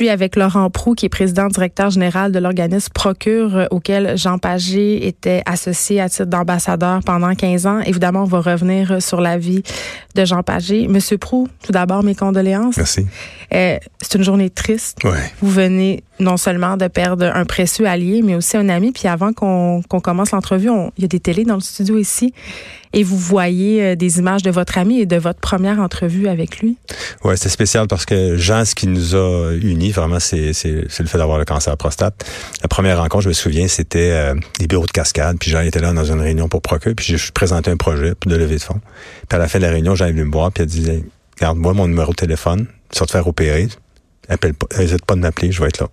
Suis avec Laurent Prou, qui est président directeur général de l'organisme Procure, euh, auquel Jean Pagé était associé à titre d'ambassadeur pendant 15 ans. Évidemment, on va revenir sur la vie de Jean Pagé. Monsieur Prou, tout d'abord, mes condoléances. Merci. Euh, c'est une journée triste. Ouais. Vous venez non seulement de perdre un précieux allié, mais aussi un ami. Puis avant qu'on commence l'entrevue, il y a des télés dans le studio ici et vous voyez euh, des images de votre ami et de votre première entrevue avec lui? Ouais, c'est spécial parce que Jean, ce qui nous a unis vraiment, c'est le fait d'avoir le cancer de prostate. La première rencontre, je me souviens, c'était euh, des bureaux de cascade. Puis Jean était là dans une réunion pour Procure. Puis je présentais un projet de levée de fonds. Puis à la fin de la réunion, Jean est venu me voir. Puis il a dit, regarde-moi mon numéro de téléphone. Tu vas te faire opérer. N'hésite pas de m'appeler, je vais être là.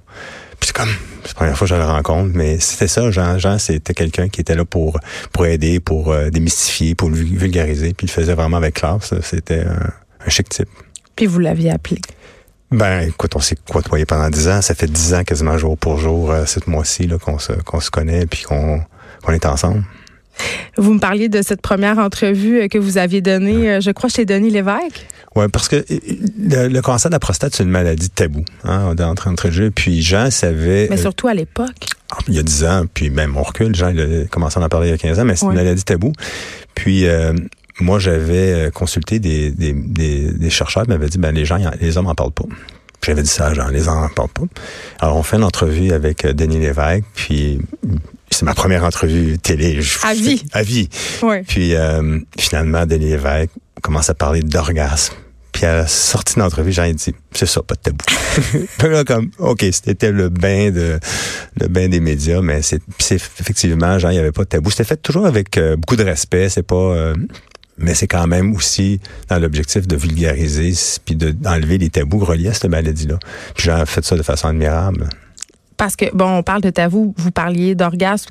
Puis c'est comme, c'est la première fois que je le rencontre, mais c'était ça, Jean. Jean, c'était quelqu'un qui était là pour pour aider, pour euh, démystifier, pour vulgariser, puis il le faisait vraiment avec classe. C'était un, un chic type. Puis vous l'aviez appelé? Ben, écoute, on s'est côtoyé pendant dix ans. Ça fait dix ans quasiment jour pour jour, euh, cette mois-ci, qu'on se, qu'on se connaît puis qu'on, est ensemble. Vous me parliez de cette première entrevue euh, que vous aviez donnée, je crois, chez Denis Lévesque. Oui, parce que le, cancer de la prostate, c'est une maladie tabou, hein, d'entrée de jeu. Puis Jean savait... Mais surtout à l'époque. Ah, il y a 10 ans, puis même on recule, Jean il a commencé à en parler il y a 15 ans, mais c'est une maladie tabou. Puis moi, j'avais consulté des, des, des, des chercheurs qui m'avaient dit, ben les gens, les hommes en parlent pas. J'avais dit ça, genre, les hommes en parlent pas. Alors, on fait une entrevue avec Denis Lévesque, puis c'est ma première entrevue télé. à vie. À vie. Ouais. Puis euh, finalement, Denis Lévesque commence à parler d'orgasme. Puis à la sortie de l'entrevue, j'ai dit, c'est ça, pas de tabou. Puis là, comme, OK, c'était le bain de le bain des médias, mais c'est effectivement, genre, il n'y avait pas de tabou. C'était fait toujours avec euh, beaucoup de respect. C'est pas euh, mais c'est quand même aussi dans l'objectif de vulgariser puis d'enlever les tabous reliés à cette maladie-là. Puis j'ai fait ça de façon admirable. Parce que, bon, on parle de tabou, vous parliez d'orgasme.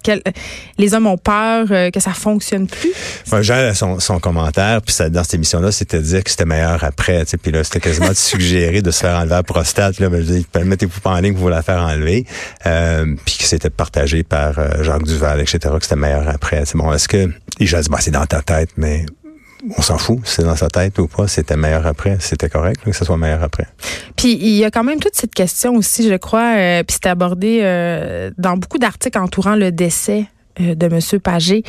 Les hommes ont peur euh, que ça fonctionne plus? Moi, Jean, son, son commentaire, puis dans cette émission-là, c'était de dire que c'était meilleur après. Puis là, c'était quasiment de suggérer de se faire enlever la prostate. Là, ben, je dis, mettez-vous pas en ligne, vous la faire enlever. Euh, puis que c'était partagé par euh, Jacques Duval, etc., que c'était meilleur après. C'est bon, est-ce que... Et bah, c'est dans ta tête, mais on s'en fout, c'est dans sa tête ou pas, c'était meilleur après, c'était correct que ce soit meilleur après. Puis il y a quand même toute cette question aussi, je crois, euh, puis c'est abordé euh, dans beaucoup d'articles entourant le décès euh, de M. Pagé.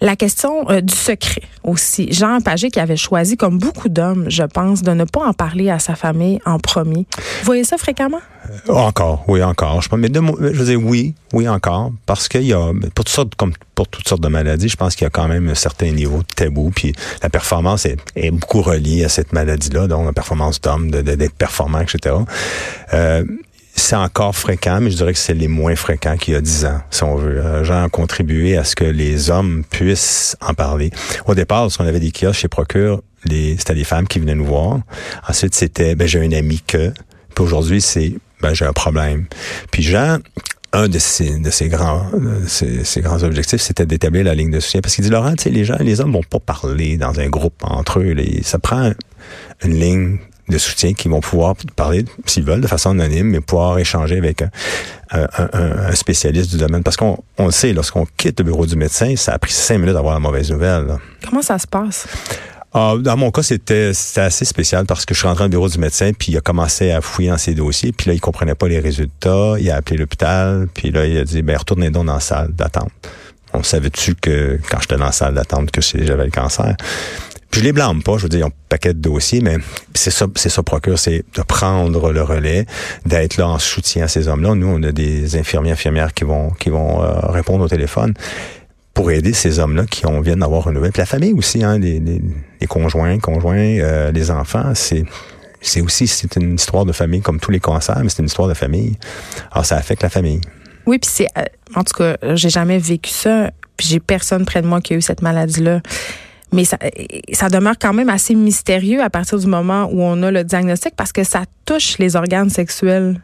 La question du secret aussi. Jean Pagé qui avait choisi, comme beaucoup d'hommes, je pense, de ne pas en parler à sa famille en premier. Vous voyez ça fréquemment? Euh, encore, oui, encore. Je, mais je veux dire oui, oui, encore. Parce qu'il y a, pour toutes sortes, comme pour toutes sortes de maladies, je pense qu'il y a quand même un certain niveau de tabou. Puis la performance est, est beaucoup reliée à cette maladie-là, donc la performance d'homme, d'être performant, etc. Euh, c'est encore fréquent, mais je dirais que c'est les moins fréquents qu'il y a dix ans, si on veut. Euh, J'ai contribué à ce que les hommes puissent en parler. Au départ, lorsqu'on avait des kiosques chez Procure, c'était les femmes qui venaient nous voir. Ensuite, c'était, ben, j'ai un ami que. Puis aujourd'hui, c'est ben j'ai un problème. Puis Jean, un de ses, de ses grands, ses, grands objectifs, c'était d'établir la ligne de soutien. Parce qu'il dit, Laurent, tu sais, les gens, les hommes vont pas parler dans un groupe entre eux. ça prend une ligne de soutien qui vont pouvoir parler, s'ils veulent, de façon anonyme, mais pouvoir échanger avec un, un, un spécialiste du domaine. Parce qu'on on le sait, lorsqu'on quitte le bureau du médecin, ça a pris cinq minutes d'avoir la mauvaise nouvelle. Comment ça se passe? Ah, dans mon cas, c'était assez spécial parce que je suis rentré au bureau du médecin, puis il a commencé à fouiller dans ses dossiers, puis là, il comprenait pas les résultats. Il a appelé l'hôpital, puis là, il a dit, ben retournez donc dans la salle d'attente. On savait-tu que quand j'étais dans la salle d'attente que j'avais le cancer? Puis je les blâme pas, je veux dire, ils ont un paquet de dossiers, mais c'est ça, c'est ça procure, c'est de prendre le relais, d'être là en soutien à ces hommes-là. Nous, on a des infirmiers, infirmières qui vont, qui vont euh, répondre au téléphone pour aider ces hommes-là qui ont, viennent d'avoir une nouvelle. Puis la famille aussi, hein, les, les, les conjoints, conjoints, euh, les enfants, c'est c'est aussi c'est une histoire de famille comme tous les cancers, mais c'est une histoire de famille. Alors ça affecte la famille. Oui, puis c'est euh, en tout cas, j'ai jamais vécu ça, puis j'ai personne près de moi qui a eu cette maladie-là. Mais ça, ça demeure quand même assez mystérieux à partir du moment où on a le diagnostic parce que ça touche les organes sexuels.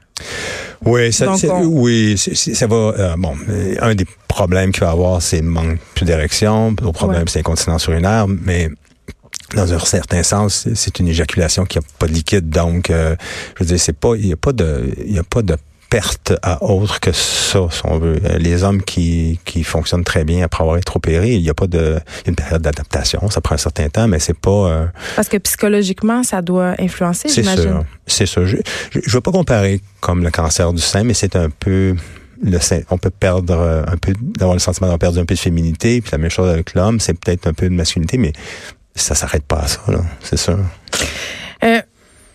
Oui, ça, Donc, c'est- on- oui, ça va. euh, bon, euh, un des problèmes qu'il va avoir, c'est le manque d'érection. L'autre problème, Ouais. c'est l'incontinence urinaire, mais dans un certain sens, c'est- une éjaculation qui a pas de liquide. Donc, euh, je veux dire, c'est pas, il y a pas de, il y a pas de perte à autre que ça, si on veut. Euh, Les hommes qui, qui fonctionnent très bien après avoir été opérés, il y a pas de, il y a une période d'adaptation. Ça prend un certain temps, mais c'est pas. euh, Parce que psychologiquement, ça doit influencer, c'est sûr. C'est sûr. Je ne veux pas comparer comme le cancer du sein, mais c'est un peu le sein. On peut perdre euh, un peu, d'avoir le sentiment d'avoir perdu un peu de féminité. Puis la même chose avec l'homme, c'est peut-être un peu de masculinité, mais ça s'arrête pas à ça. C'est sûr.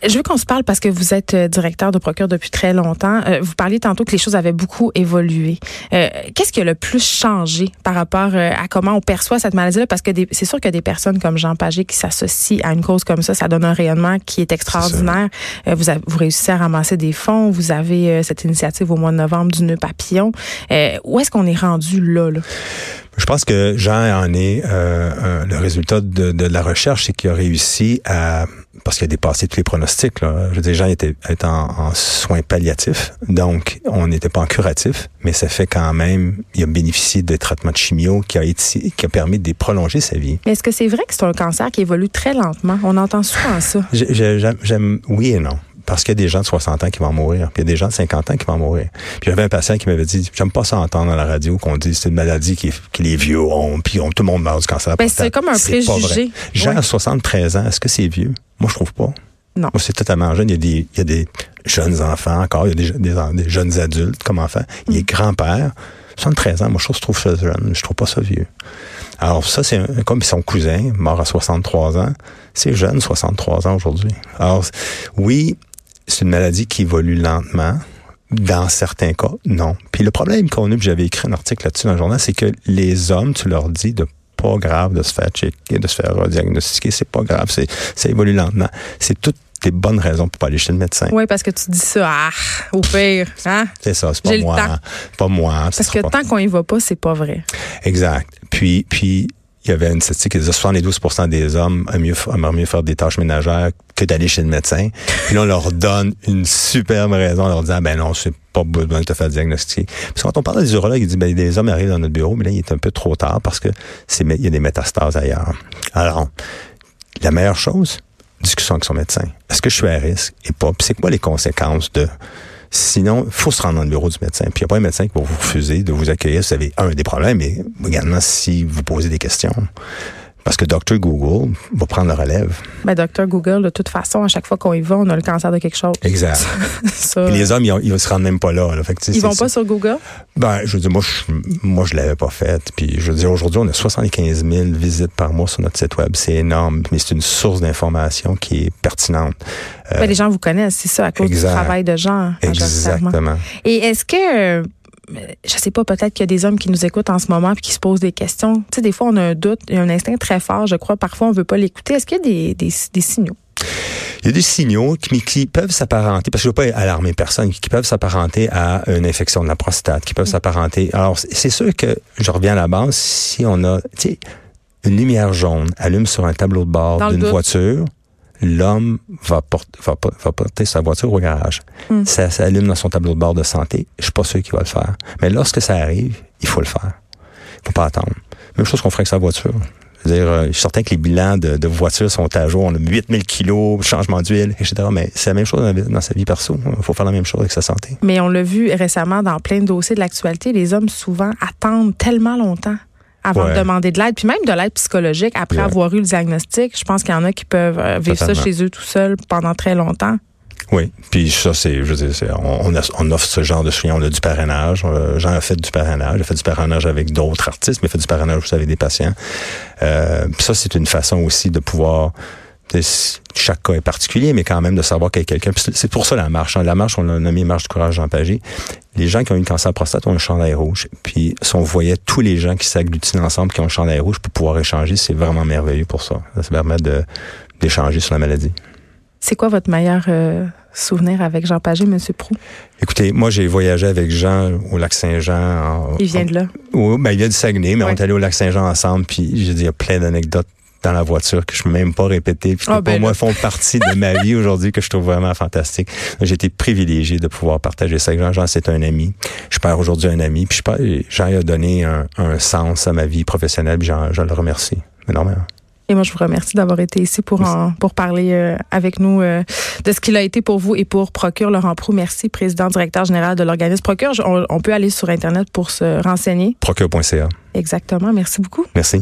Je veux qu'on se parle parce que vous êtes euh, directeur de procure depuis très longtemps. Euh, vous parliez tantôt que les choses avaient beaucoup évolué. Euh, Qu'est-ce qui a le plus changé par rapport à comment on perçoit cette maladie-là? Parce que c'est sûr que des personnes comme Jean Pagé qui s'associent à une cause comme ça, ça donne un rayonnement qui est extraordinaire. Euh, vous, avez- vous réussissez à ramasser des fonds. Vous avez euh, cette initiative au mois de novembre du nœud papillon. Euh, où est-ce qu'on est rendu là? là? Je pense que Jean en est euh, euh, le résultat de, de la recherche, c'est qu'il a réussi à parce qu'il a dépassé tous les pronostics. Là. Je veux dire, Jean était, était en, en soins palliatifs, donc on n'était pas en curatif, mais ça fait quand même, il a bénéficié de traitements de chimio qui a été, qui a permis de prolonger sa vie. Mais est-ce que c'est vrai que c'est un cancer qui évolue très lentement? On entend souvent ça. J'ai- j'ai- J'aime, j'aime- oui et non. Parce qu'il y a des gens de 60 ans qui vont mourir, puis il y a des gens de 50 ans qui vont mourir. Puis j'avais un patient qui m'avait dit, j'aime pas ça entendre à la radio qu'on dit c'est une maladie qui, que les vieux ont, puis on, tout le monde meurt du cancer. Ben, c'est comme un préjugé. Jean à 73 ans, est-ce que c'est vieux? Moi, je trouve pas. Non. Moi, c'est totalement jeune. Il y a des, il y a des jeunes enfants encore, il y a des, des, des jeunes adultes comme enfants. Il Mm. est grand-père. 73 ans, moi, je trouve ça jeune. Je trouve pas ça vieux. Alors, ça, c'est comme son cousin, mort à 63 ans. C'est jeune, 63 ans aujourd'hui. Alors, oui, c'est une maladie qui évolue lentement. Dans certains cas, non. Puis le problème qu'on a, puis j'avais écrit un article là-dessus dans le journal, c'est que les hommes, tu leur dis de pas grave de se faire checker, de se faire euh, diagnostiquer, c'est pas grave, c'est ça évolue lentement. C'est toutes des bonnes raisons pour pas aller chez le médecin. Oui, parce que tu dis ça, ah, au pire, hein? C'est ça, c'est pas moi, pas moi. Parce que pas- tant qu'on y va pas, c'est pas vrai. Exact. Puis, puis il y avait une statistique qui disait 72% des hommes aiment mieux, mieux faire des tâches ménagères que d'aller chez le médecin. Puis là, on leur donne une superbe raison en leur disant, ben non, c'est pas besoin de te faire diagnostiquer. Puis quand on parle des urologues, ils disent, ben des hommes arrivent dans notre bureau, mais là, il est un peu trop tard parce que il y a des métastases ailleurs. Alors, la meilleure chose, discussion avec son médecin. Est-ce que je suis à risque et pas? Puis c'est quoi les conséquences de... Sinon, il faut se rendre dans le bureau du médecin. Puis il n'y a pas un médecin qui va vous refuser de vous accueillir si vous avez, un, des problèmes, mais également si vous posez des questions. Parce que Dr. Google va prendre le relève. Ben, docteur Google, de toute façon, à chaque fois qu'on y va, on a le cancer de quelque chose. Exact. Ça, les hommes, ils, ils se rendent même pas là. là. Fait que, ils vont pas sur Google? Ben, je veux dire, moi, je, moi, je l'avais pas fait. Puis, je veux dire, aujourd'hui, on a 75 000 visites par mois sur notre site web. C'est énorme, mais c'est une source d'information qui est pertinente. Ben, les gens vous connaissent, c'est ça, à cause exact. du travail de gens. majoritairement. Exactement. Et est-ce que, euh, je sais pas, peut-être qu'il y a des hommes qui nous écoutent en ce moment puis qui se posent des questions. Tu sais, des fois, on a un doute, il y a un instinct très fort, je crois. Parfois, on veut pas l'écouter. Est-ce qu'il y a des, des, des signaux? Il y a des signaux qui, qui peuvent s'apparenter, parce que je ne veux pas alarmer personne, qui peuvent s'apparenter à une infection de la prostate, qui peuvent s'apparenter. Alors, c'est sûr que, je reviens à la base, si on a, tu sais, une lumière jaune allume sur un tableau de bord d'une voiture, l'homme va, porter va, pas- va porter sa voiture au garage. Hmm. Ça, ça allume dans son tableau de bord de santé. Je suis pas sûr qu'il va le faire. Mais lorsque ça arrive, il faut le faire. Il faut pas attendre. Même chose qu'on ferait avec sa voiture. Dire, euh, je suis certain que les bilans de, de voitures sont à jour. On a 8000 kilos, changement d'huile, etc. Mais c'est la même chose dans, dans sa vie perso. Il faut faire la même chose avec sa santé. Mais on l'a vu récemment dans plein de dossiers de l'actualité, les hommes souvent attendent tellement longtemps avant Ouais. de demander de l'aide, puis même de l'aide psychologique après Ouais. avoir eu le diagnostic. Je pense qu'il y en a qui peuvent euh, vivre ça chez eux tout seuls pendant très longtemps. Oui. Puis ça, c'est, je veux dire, on, a- offre ce genre de soutien. On a du parrainage. Euh, Jean a fait du parrainage. Il a fait du parrainage avec d'autres artistes, mais il fait du parrainage aussi avec des patients. Euh, puis ça, c'est une façon aussi de pouvoir chaque cas est particulier, mais quand même de savoir qu'il y a quelqu'un. C'est pour ça la marche. hein. La marche, on l'a nommé Marche du courage Jean Pagé. Les gens qui ont eu le cancer de prostate ont un chandail rouge. Puis si on voyait tous les gens qui s'agglutinent ensemble, qui ont un chandail rouge pour pouvoir échanger, c'est vraiment merveilleux pour ça. Ça permet de d'échanger sur la maladie. C'est quoi votre meilleur euh, souvenir avec Jean Pagé, M. Prou? Écoutez, moi j'ai voyagé avec Jean au lac Saint-Jean. Il vient de là. Oui, ben, il vient du Saguenay, mais Ouais. on est allé au lac Saint-Jean ensemble, puis j'ai dit, il y a plein d'anecdotes dans la voiture que je peux même pas répéter, puis qui Ah, ben pour moi là. font partie de ma vie aujourd'hui que je trouve vraiment fantastique. J'ai été privilégié de pouvoir partager ça avec Jean. Jean, c'est un ami. Je perds aujourd'hui un ami, puis je Jean il a donné un, un sens à ma vie professionnelle, puis Jean, je le remercie énormément. Et moi, je vous remercie d'avoir été ici pour en- pour parler euh, avec nous euh, de ce qu'il a été pour vous et pour Procure Laurent Prou. Merci, président directeur général de l'organisme Procure. On peut aller sur Internet pour se renseigner. Procure.ca. Exactement. Merci beaucoup. Merci.